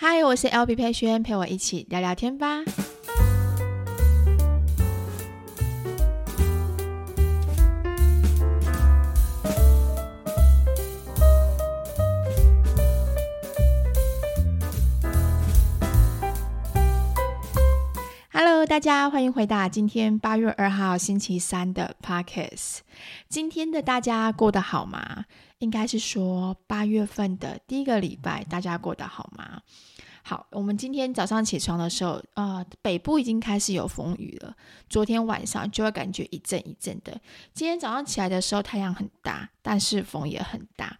嗨，我是 LB 佩萱，陪我一起聊聊天吧。大家欢迎回到今天八月二号星期三的 Podcast。今天的大家过得好吗？应该是说八月份的第一个礼拜，大家过得好吗？好，我们今天早上起床的时候，呃，北部已经开始有风雨了。昨天晚上就会感觉一阵一阵的。今天早上起来的时候，太阳很大，但是风也很大，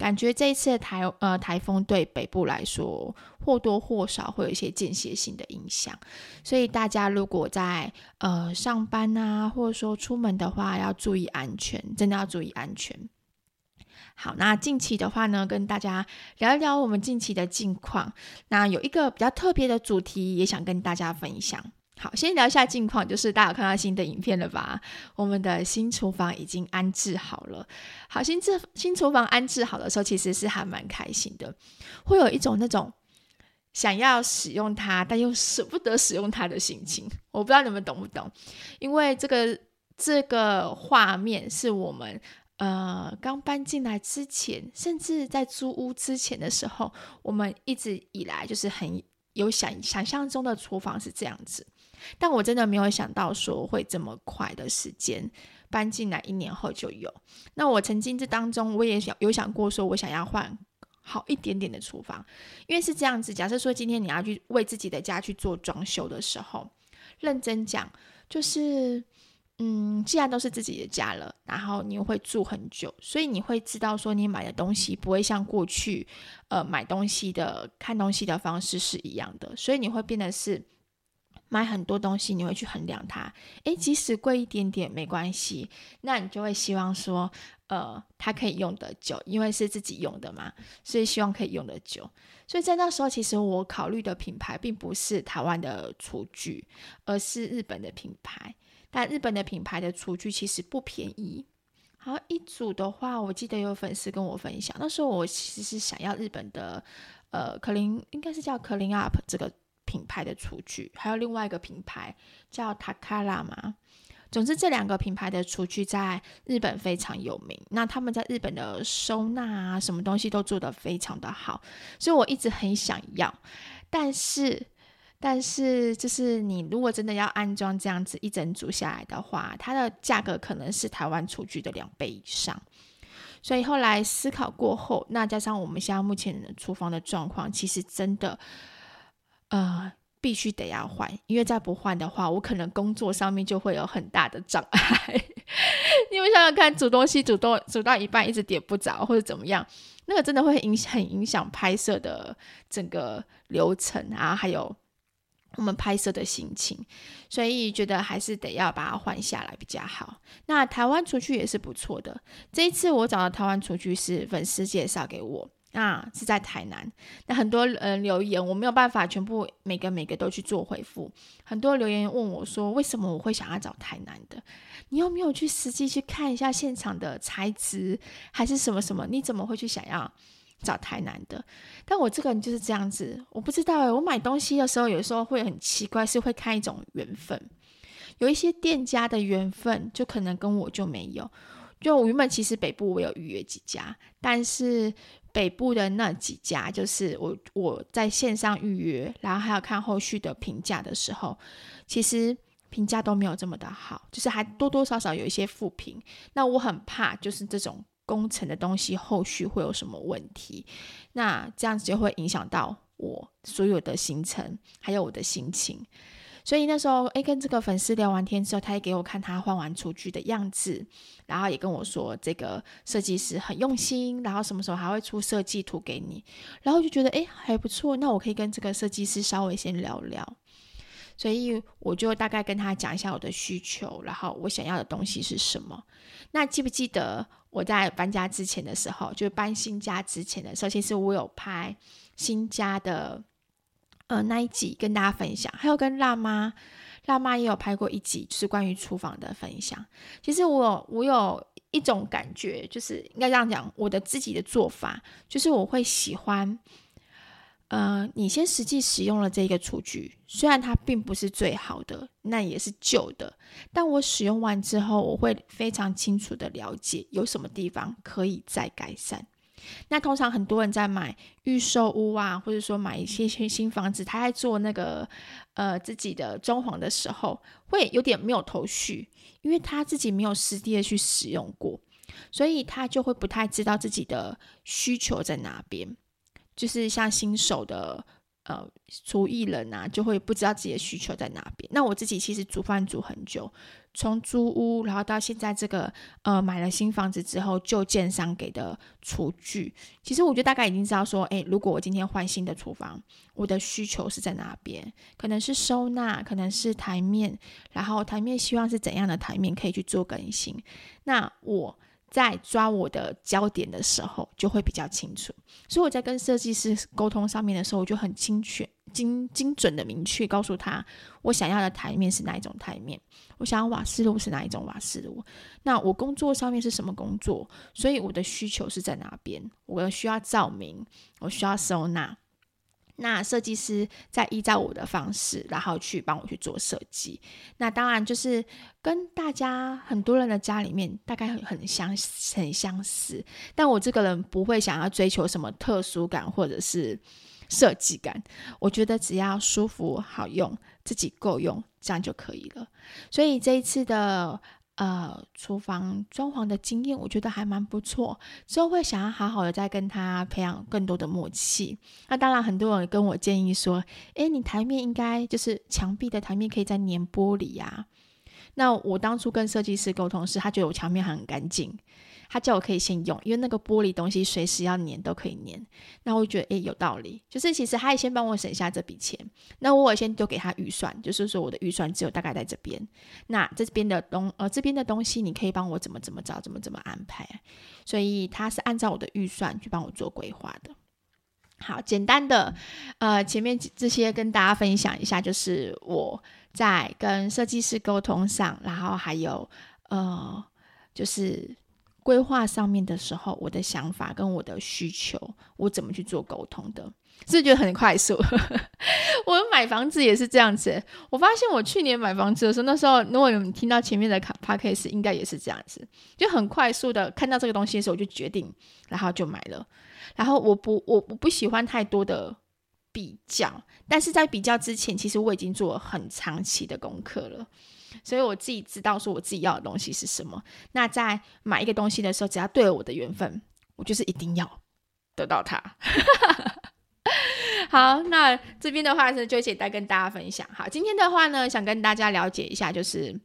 感觉这一次的台呃台风对北部来说或多或少会有一些间歇性的影响。所以大家如果在呃上班啊，或者说出门的话，要注意安全，真的要注意安全。好，那近期的话呢，跟大家聊一聊我们近期的近况。那有一个比较特别的主题，也想跟大家分享。好，先聊一下近况，就是大家有看到新的影片了吧？我们的新厨房已经安置好了。好，新这新厨房安置好的时候，其实是还蛮开心的，会有一种那种想要使用它，但又舍不得使用它的心情。我不知道你们懂不懂？因为这个这个画面是我们。呃，刚搬进来之前，甚至在租屋之前的时候，我们一直以来就是很有想想象中的厨房是这样子，但我真的没有想到说会这么快的时间搬进来，一年后就有。那我曾经这当中，我也想有想过说，我想要换好一点点的厨房，因为是这样子。假设说今天你要去为自己的家去做装修的时候，认真讲就是。嗯，既然都是自己的家了，然后你又会住很久，所以你会知道说你买的东西不会像过去，呃，买东西的看东西的方式是一样的，所以你会变得是买很多东西，你会去衡量它，诶，即使贵一点点没关系，那你就会希望说，呃，它可以用得久，因为是自己用的嘛，所以希望可以用得久。所以在那时候，其实我考虑的品牌并不是台湾的厨具，而是日本的品牌。但日本的品牌的厨具其实不便宜，好，一组的话，我记得有粉丝跟我分享，那时候我其实是想要日本的，呃，可林应该是叫 Clean Up 这个品牌的厨具，还有另外一个品牌叫 Takara 嘛。总之这两个品牌的厨具在日本非常有名，那他们在日本的收纳啊，什么东西都做得非常的好，所以我一直很想要，但是。但是，就是你如果真的要安装这样子一整组下来的话，它的价格可能是台湾厨具的两倍以上。所以后来思考过后，那加上我们现在目前的厨房的状况，其实真的，呃，必须得要换，因为再不换的话，我可能工作上面就会有很大的障碍。你们想想看，煮东西煮到煮到一半一直点不着，或者怎么样，那个真的会影响很影响拍摄的整个流程啊，还有。我们拍摄的心情，所以觉得还是得要把它换下来比较好。那台湾厨具也是不错的。这一次我找的台湾厨具是粉丝介绍给我，那，是在台南。那很多人留言，我没有办法全部每个每个都去做回复。很多留言问我说，为什么我会想要找台南的？你有没有去实际去看一下现场的材质，还是什么什么？你怎么会去想要？找台南的，但我这个人就是这样子，我不知道诶，我买东西的时候，有时候会很奇怪，是会看一种缘分。有一些店家的缘分，就可能跟我就没有。就我原本其实北部我有预约几家，但是北部的那几家，就是我我在线上预约，然后还要看后续的评价的时候，其实评价都没有这么的好，就是还多多少少有一些负评。那我很怕，就是这种。工程的东西后续会有什么问题？那这样子就会影响到我所有的行程，还有我的心情。所以那时候，诶，跟这个粉丝聊完天之后，他也给我看他换完厨具的样子，然后也跟我说这个设计师很用心，然后什么时候还会出设计图给你，然后就觉得诶还不错，那我可以跟这个设计师稍微先聊聊。所以我就大概跟他讲一下我的需求，然后我想要的东西是什么。那记不记得我在搬家之前的时候，就搬新家之前的时候，其实我有拍新家的呃那一集跟大家分享，还有跟辣妈，辣妈也有拍过一集，就是关于厨房的分享。其实我我有一种感觉，就是应该这样讲，我的自己的做法，就是我会喜欢。呃，你先实际使用了这个厨具，虽然它并不是最好的，那也是旧的，但我使用完之后，我会非常清楚的了解有什么地方可以再改善。那通常很多人在买预售屋啊，或者说买一些新新房子，他在做那个呃自己的装潢的时候，会有点没有头绪，因为他自己没有实地的去使用过，所以他就会不太知道自己的需求在哪边，就是像新手的。呃，厨艺人啊，就会不知道自己的需求在哪边。那我自己其实煮饭煮很久，从租屋，然后到现在这个呃买了新房子之后，就建商给的厨具，其实我觉得大概已经知道说，诶，如果我今天换新的厨房，我的需求是在哪边？可能是收纳，可能是台面，然后台面希望是怎样的台面可以去做更新。那我。在抓我的焦点的时候，就会比较清楚。所以我在跟设计师沟通上面的时候，我就很精确、精精准的明确告诉他，我想要的台面是哪一种台面，我想要瓦斯炉是哪一种瓦斯炉。那我工作上面是什么工作？所以我的需求是在哪边？我需要照明，我需要收纳。那设计师再依照我的方式，然后去帮我去做设计。那当然就是跟大家很多人的家里面大概很相很相似，但我这个人不会想要追求什么特殊感或者是设计感。我觉得只要舒服好用，自己够用，这样就可以了。所以这一次的。呃，厨房装潢的经验，我觉得还蛮不错。之后会想要好好的再跟他培养更多的默契。那当然，很多人跟我建议说，哎，你台面应该就是墙壁的台面可以再粘玻璃呀。那我当初跟设计师沟通时，他觉得我墙面很干净。他叫我可以先用，因为那个玻璃东西随时要粘都可以粘。那我觉得诶，有道理，就是其实他也先帮我省下这笔钱。那我也先丢给他预算，就是说我的预算只有大概在这边。那这边的东呃这边的东西，你可以帮我怎么怎么找，怎么怎么安排。所以他是按照我的预算去帮我做规划的。好，简单的呃前面这些跟大家分享一下，就是我在跟设计师沟通上，然后还有呃就是。规划上面的时候，我的想法跟我的需求，我怎么去做沟通的，是觉得很快速？我买房子也是这样子。我发现我去年买房子的时候，那时候如果有听到前面的卡 podcast 应该也是这样子，就很快速的看到这个东西的时候，我就决定，然后就买了。然后我不，我我不喜欢太多的比较，但是在比较之前，其实我已经做了很长期的功课了。所以我自己知道说我自己要的东西是什么。那在买一个东西的时候，只要对了我的缘分，我就是一定要得到它。好，那这边的话是就简单跟大家分享。好，今天的话呢，想跟大家了解一下，就是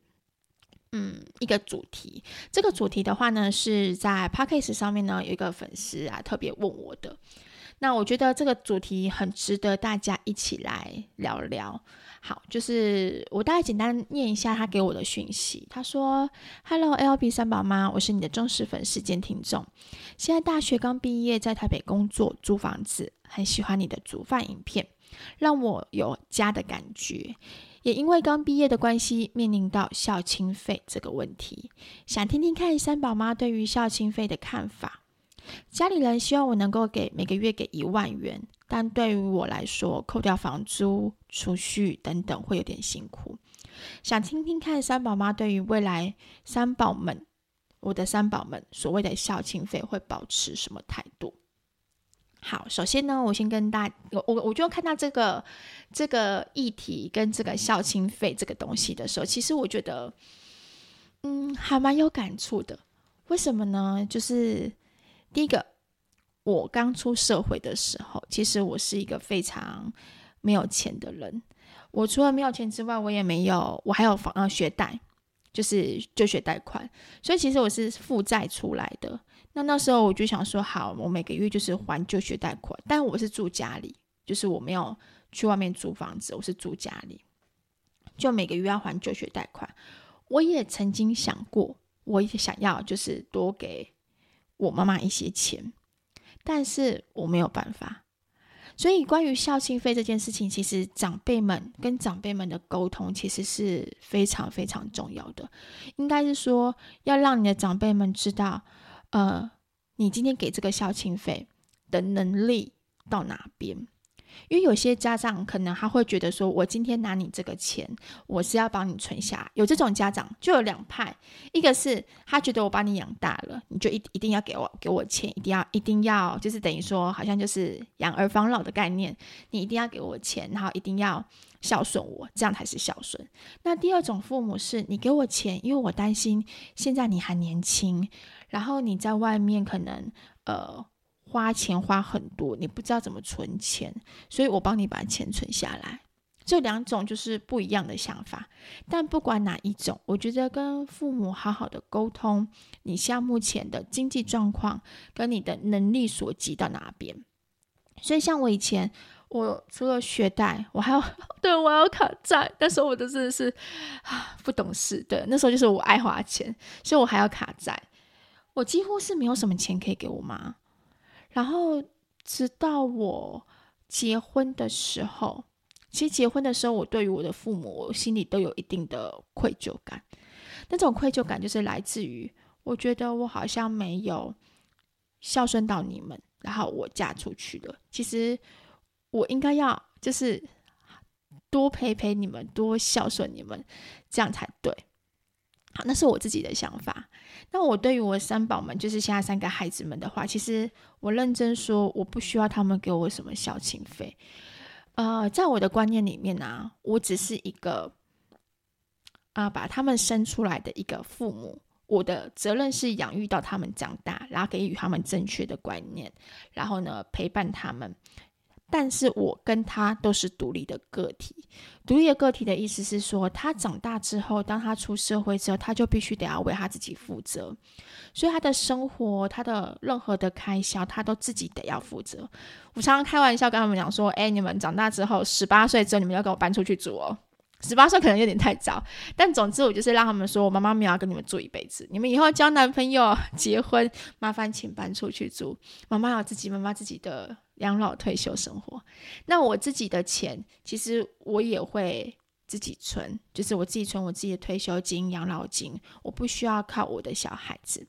嗯一个主题。这个主题的话呢，是在 Podcast 上面呢有一个粉丝啊特别问我的。那我觉得这个主题很值得大家一起来聊聊。好，就是我大概简单念一下他给我的讯息。他说：“Hello LB 三宝妈，我是你的忠实粉丝兼听众。现在大学刚毕业，在台北工作，租房子，很喜欢你的煮饭影片，让我有家的感觉。也因为刚毕业的关系，面临到孝亲费这个问题，想听听看三宝妈对于孝亲费的看法。”家里人希望我能够给每个月给一万元，但对于我来说，扣掉房租、储蓄等等会有点辛苦。想听听看三宝妈对于未来三宝们，我的三宝们所谓的孝亲费会保持什么态度？好，首先呢，我先跟大我我我就看到这个这个议题跟这个孝亲费这个东西的时候，其实我觉得，嗯，还蛮有感触的。为什么呢？就是。第一个，我刚出社会的时候，其实我是一个非常没有钱的人。我除了没有钱之外，我也没有，我还有房啊学贷，就是就学贷款。所以其实我是负债出来的。那那时候我就想说，好，我每个月就是还就学贷款，但我是住家里，就是我没有去外面租房子，我是住家里，就每个月要还就学贷款。我也曾经想过，我也想要就是多给。我妈妈一些钱，但是我没有办法。所以关于孝亲费这件事情，其实长辈们跟长辈们的沟通其实是非常非常重要的。应该是说，要让你的长辈们知道，呃，你今天给这个孝亲费的能力到哪边。因为有些家长可能他会觉得说，我今天拿你这个钱，我是要帮你存下。有这种家长就有两派，一个是他觉得我把你养大了，你就一一定要给我给我钱，一定要一定要，就是等于说好像就是养儿防老的概念，你一定要给我钱，然后一定要孝顺我，这样才是孝顺。那第二种父母是你给我钱，因为我担心现在你还年轻，然后你在外面可能呃。花钱花很多，你不知道怎么存钱，所以我帮你把钱存下来。这两种就是不一样的想法，但不管哪一种，我觉得跟父母好好的沟通，你现在目前的经济状况跟你的能力所及到哪边。所以像我以前，我除了学贷，我还要 对我还要卡债，那时候我真的是啊 不懂事，对，那时候就是我爱花钱，所以我还要卡债，我几乎是没有什么钱可以给我妈。然后，直到我结婚的时候，其实结婚的时候，我对于我的父母，我心里都有一定的愧疚感。那种愧疚感就是来自于，我觉得我好像没有孝顺到你们，然后我嫁出去了。其实我应该要就是多陪陪你们，多孝顺你们，这样才对。好，那是我自己的想法。那我对于我三宝们，就是现在三个孩子们的话，其实我认真说，我不需要他们给我什么孝亲费。呃，在我的观念里面呢、我只是一个啊、把他们生出来的一个父母。我的责任是养育到他们长大，然后给予他们正确的观念，然后呢，陪伴他们。但是我跟他都是独立的个体。独立的个体的意思是说，他长大之后，当他出社会之后，他就必须得要为他自己负责。所以他的生活，他的任何的开销，他都自己得要负责。我常常开玩笑跟他们讲说：“哎，你们长大之后，十八岁之后，你们要跟我搬出去住哦。”十八岁可能有点太早，但总之我就是让他们说，我妈妈没有要跟你们住一辈子，你们以后交男朋友、结婚，麻烦请搬出去住。妈妈有自己妈妈自己的养老退休生活。那我自己的钱，其实我也会自己存，就是我自己存我自己的退休金、养老金，我不需要靠我的小孩子。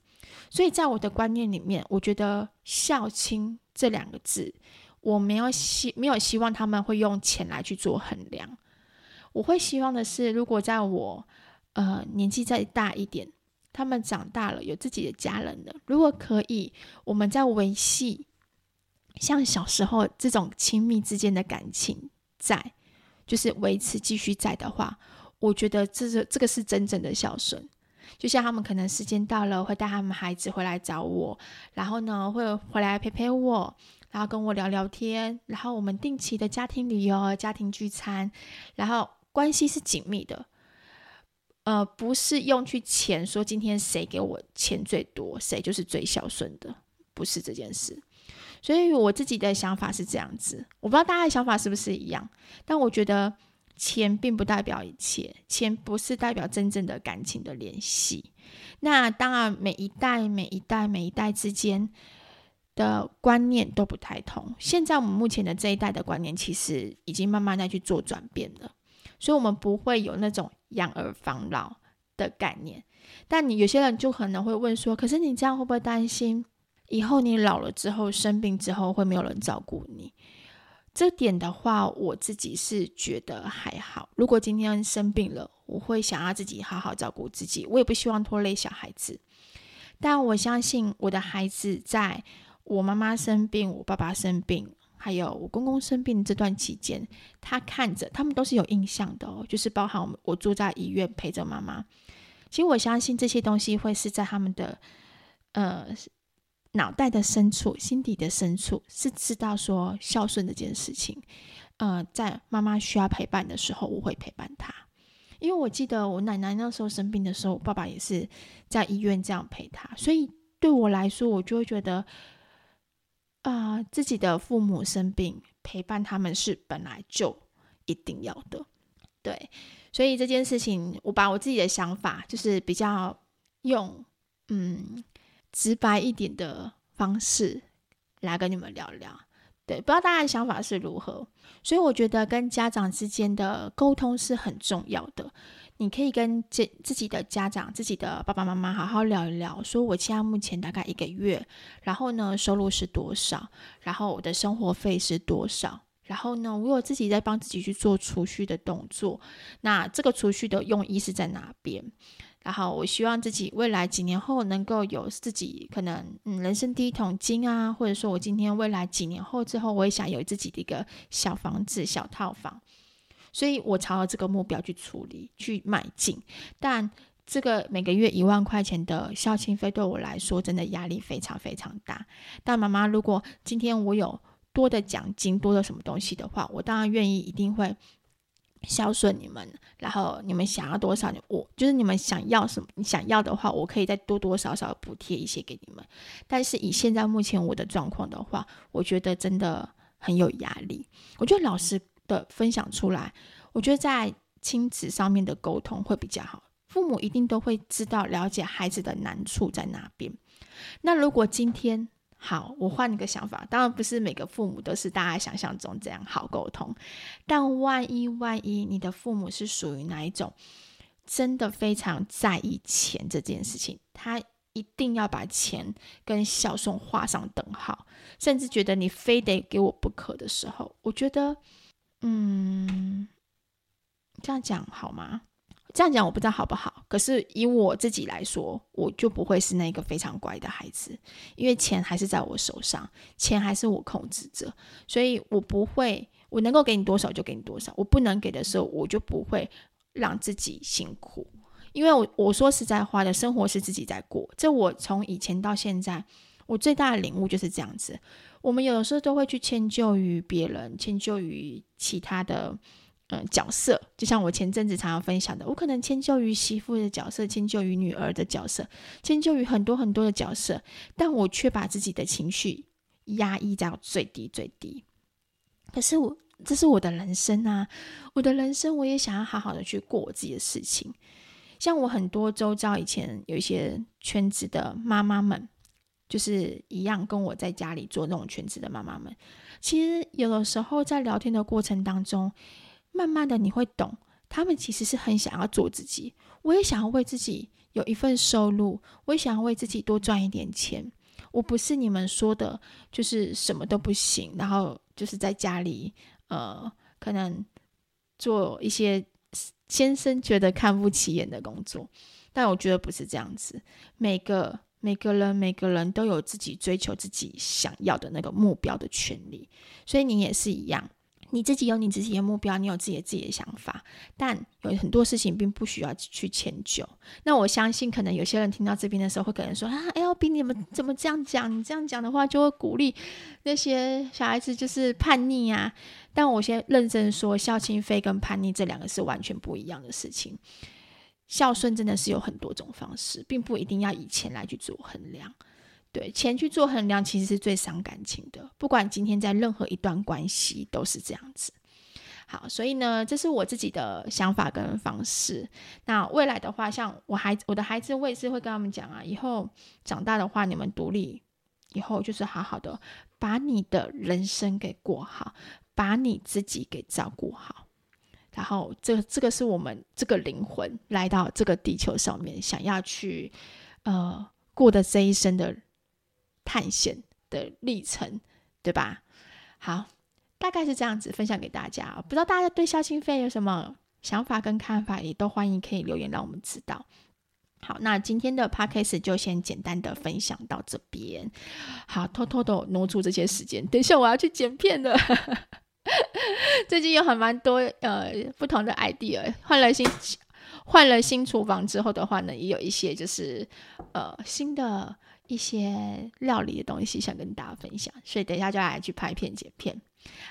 所以在我的观念里面，我觉得孝亲这两个字，我没有希没有希望他们会用钱来去做衡量。我会希望的是，如果在我呃年纪再大一点，他们长大了有自己的家人了，如果可以，我们在维系像小时候这种亲密之间的感情在，就是维持继续在的话，我觉得这是这个是真正的孝顺。就像他们可能时间到了，会带他们孩子回来找我，然后呢会回来陪陪我。然后跟我聊聊天，然后我们定期的家庭旅游、家庭聚餐，然后。关系是紧密的，呃，不是用去钱说今天谁给我钱最多，谁就是最孝顺的，不是这件事。所以我自己的想法是这样子，我不知道大家的想法是不是一样，但我觉得钱并不代表一切，钱不是代表真正的感情的联系。那当然，每一代、每一代、每一代之间的观念都不太同。现在我们目前的这一代的观念，其实已经慢慢在去做转变了。所以，我们不会有那种养儿防老的概念。但你有些人就可能会问说：“可是你这样会不会担心以后你老了之后生病之后会没有人照顾你？”这点的话，我自己是觉得还好。如果今天生病了，我会想要自己好好照顾自己，我也不希望拖累小孩子。但我相信我的孩子，在我妈妈生病、我爸爸生病。还有我公公生病这段期间，他看着他们都是有印象的哦，就是包含我住在医院陪着妈妈。其实我相信这些东西会是在他们的呃脑袋的深处、心底的深处是知道说孝顺这件事情。呃，在妈妈需要陪伴的时候，我会陪伴她。因为我记得我奶奶那时候生病的时候，我爸爸也是在医院这样陪她，所以对我来说，我就会觉得。啊、自己的父母生病，陪伴他们是本来就一定要的，对，所以这件事情，我把我自己的想法，就是比较用嗯直白一点的方式来跟你们聊聊，对，不知道大家的想法是如何，所以我觉得跟家长之间的沟通是很重要的。你可以跟自自己的家长、自己的爸爸妈妈好好聊一聊，说我现在目前大概一个月，然后呢，收入是多少，然后我的生活费是多少，然后呢，我有自己在帮自己去做储蓄的动作。那这个储蓄的用意是在哪边？然后我希望自己未来几年后能够有自己可能嗯人生第一桶金啊，或者说我今天未来几年后之后，我也想有自己的一个小房子、小套房。所以我朝着这个目标去处理、去迈进。但这个每个月一万块钱的孝亲费对我来说，真的压力非常非常大。但妈妈，如果今天我有多的奖金、多的什么东西的话，我当然愿意，一定会孝顺你们。然后你们想要多少，我就是你们想要什么，你想要的话，我可以再多多少少补贴一些给你们。但是以现在目前我的状况的话，我觉得真的很有压力。我觉得老实的分享出来，我觉得在亲子上面的沟通会比较好。父母一定都会知道、了解孩子的难处在哪边。那如果今天好，我换一个想法，当然不是每个父母都是大家想象中这样好沟通。但万一万一你的父母是属于哪一种，真的非常在意钱这件事情，他一定要把钱跟孝顺画上等号，甚至觉得你非得给我不可的时候，我觉得，嗯，这样讲好吗？这样讲我不知道好不好，可是以我自己来说，我就不会是那个非常乖的孩子，因为钱还是在我手上，钱还是我控制着，所以我不会，我能够给你多少就给你多少，我不能给的时候，我就不会让自己辛苦，因为我我说实在话的，生活是自己在过，这我从以前到现在，我最大的领悟就是这样子，我们有的时候都会去迁就于别人，迁就于其他的。嗯，角色就像我前阵子常常分享的，我可能迁就于媳妇的角色，迁就于女儿的角色，迁就于很多很多的角色，但我却把自己的情绪压抑到最低最低。可是我这是我的人生啊，我的人生我也想要好好的去过我自己的事情。像我很多周遭以前有一些全职的妈妈们，就是一样跟我在家里做那种全职的妈妈们，其实有的时候在聊天的过程当中。慢慢的你会懂，他们其实是很想要做自己。我也想要为自己有一份收入，我也想要为自己多赚一点钱。我不是你们说的，就是什么都不行，然后就是在家里，呃，可能做一些先生觉得看不起眼的工作。但我觉得不是这样子，每个每个人每个人都有自己追求自己想要的那个目标的权利，所以你也是一样。你自己有你自己的目标，你有自己的自己的想法，但有很多事情并不需要去迁就。那我相信，可能有些人听到这边的时候，会可能说：“啊，LB，你们怎么这样讲？你这样讲的话，就会鼓励那些小孩子就是叛逆啊。”但我先认真说，孝亲费跟叛逆这两个是完全不一样的事情。孝顺真的是有很多种方式，并不一定要以钱来去做衡量。对，钱去做衡量，其实是最伤感情的。不管今天在任何一段关系，都是这样子。好，所以呢，这是我自己的想法跟方式。那未来的话，像我孩子，我的孩子，我也是会跟他们讲啊，以后长大的话，你们独立以后，就是好好的把你的人生给过好，把你自己给照顾好。然后，这这个是我们这个灵魂来到这个地球上面，想要去呃过的这一生的。探险的历程，对吧？好，大概是这样子分享给大家。不知道大家对孝亲费有什么想法跟看法，也都欢迎可以留言让我们知道。好，那今天的 podcast 就先简单的分享到这边。好，偷偷的挪出这些时间，等一下我要去剪片了。最近有很蛮多呃不同的 idea，换了新换了新厨房之后的话呢，也有一些就是呃新的。一些料理的东西想跟大家分享，所以等一下就要来去拍片剪片。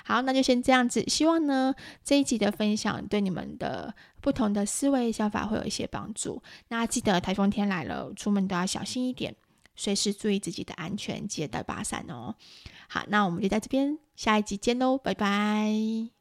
好，那就先这样子。希望呢这一集的分享对你们的不同的思维想法会有一些帮助。那记得台风天来了，出门都要小心一点，随时注意自己的安全，记得带把伞哦。好，那我们就在这边下一集见喽，拜拜。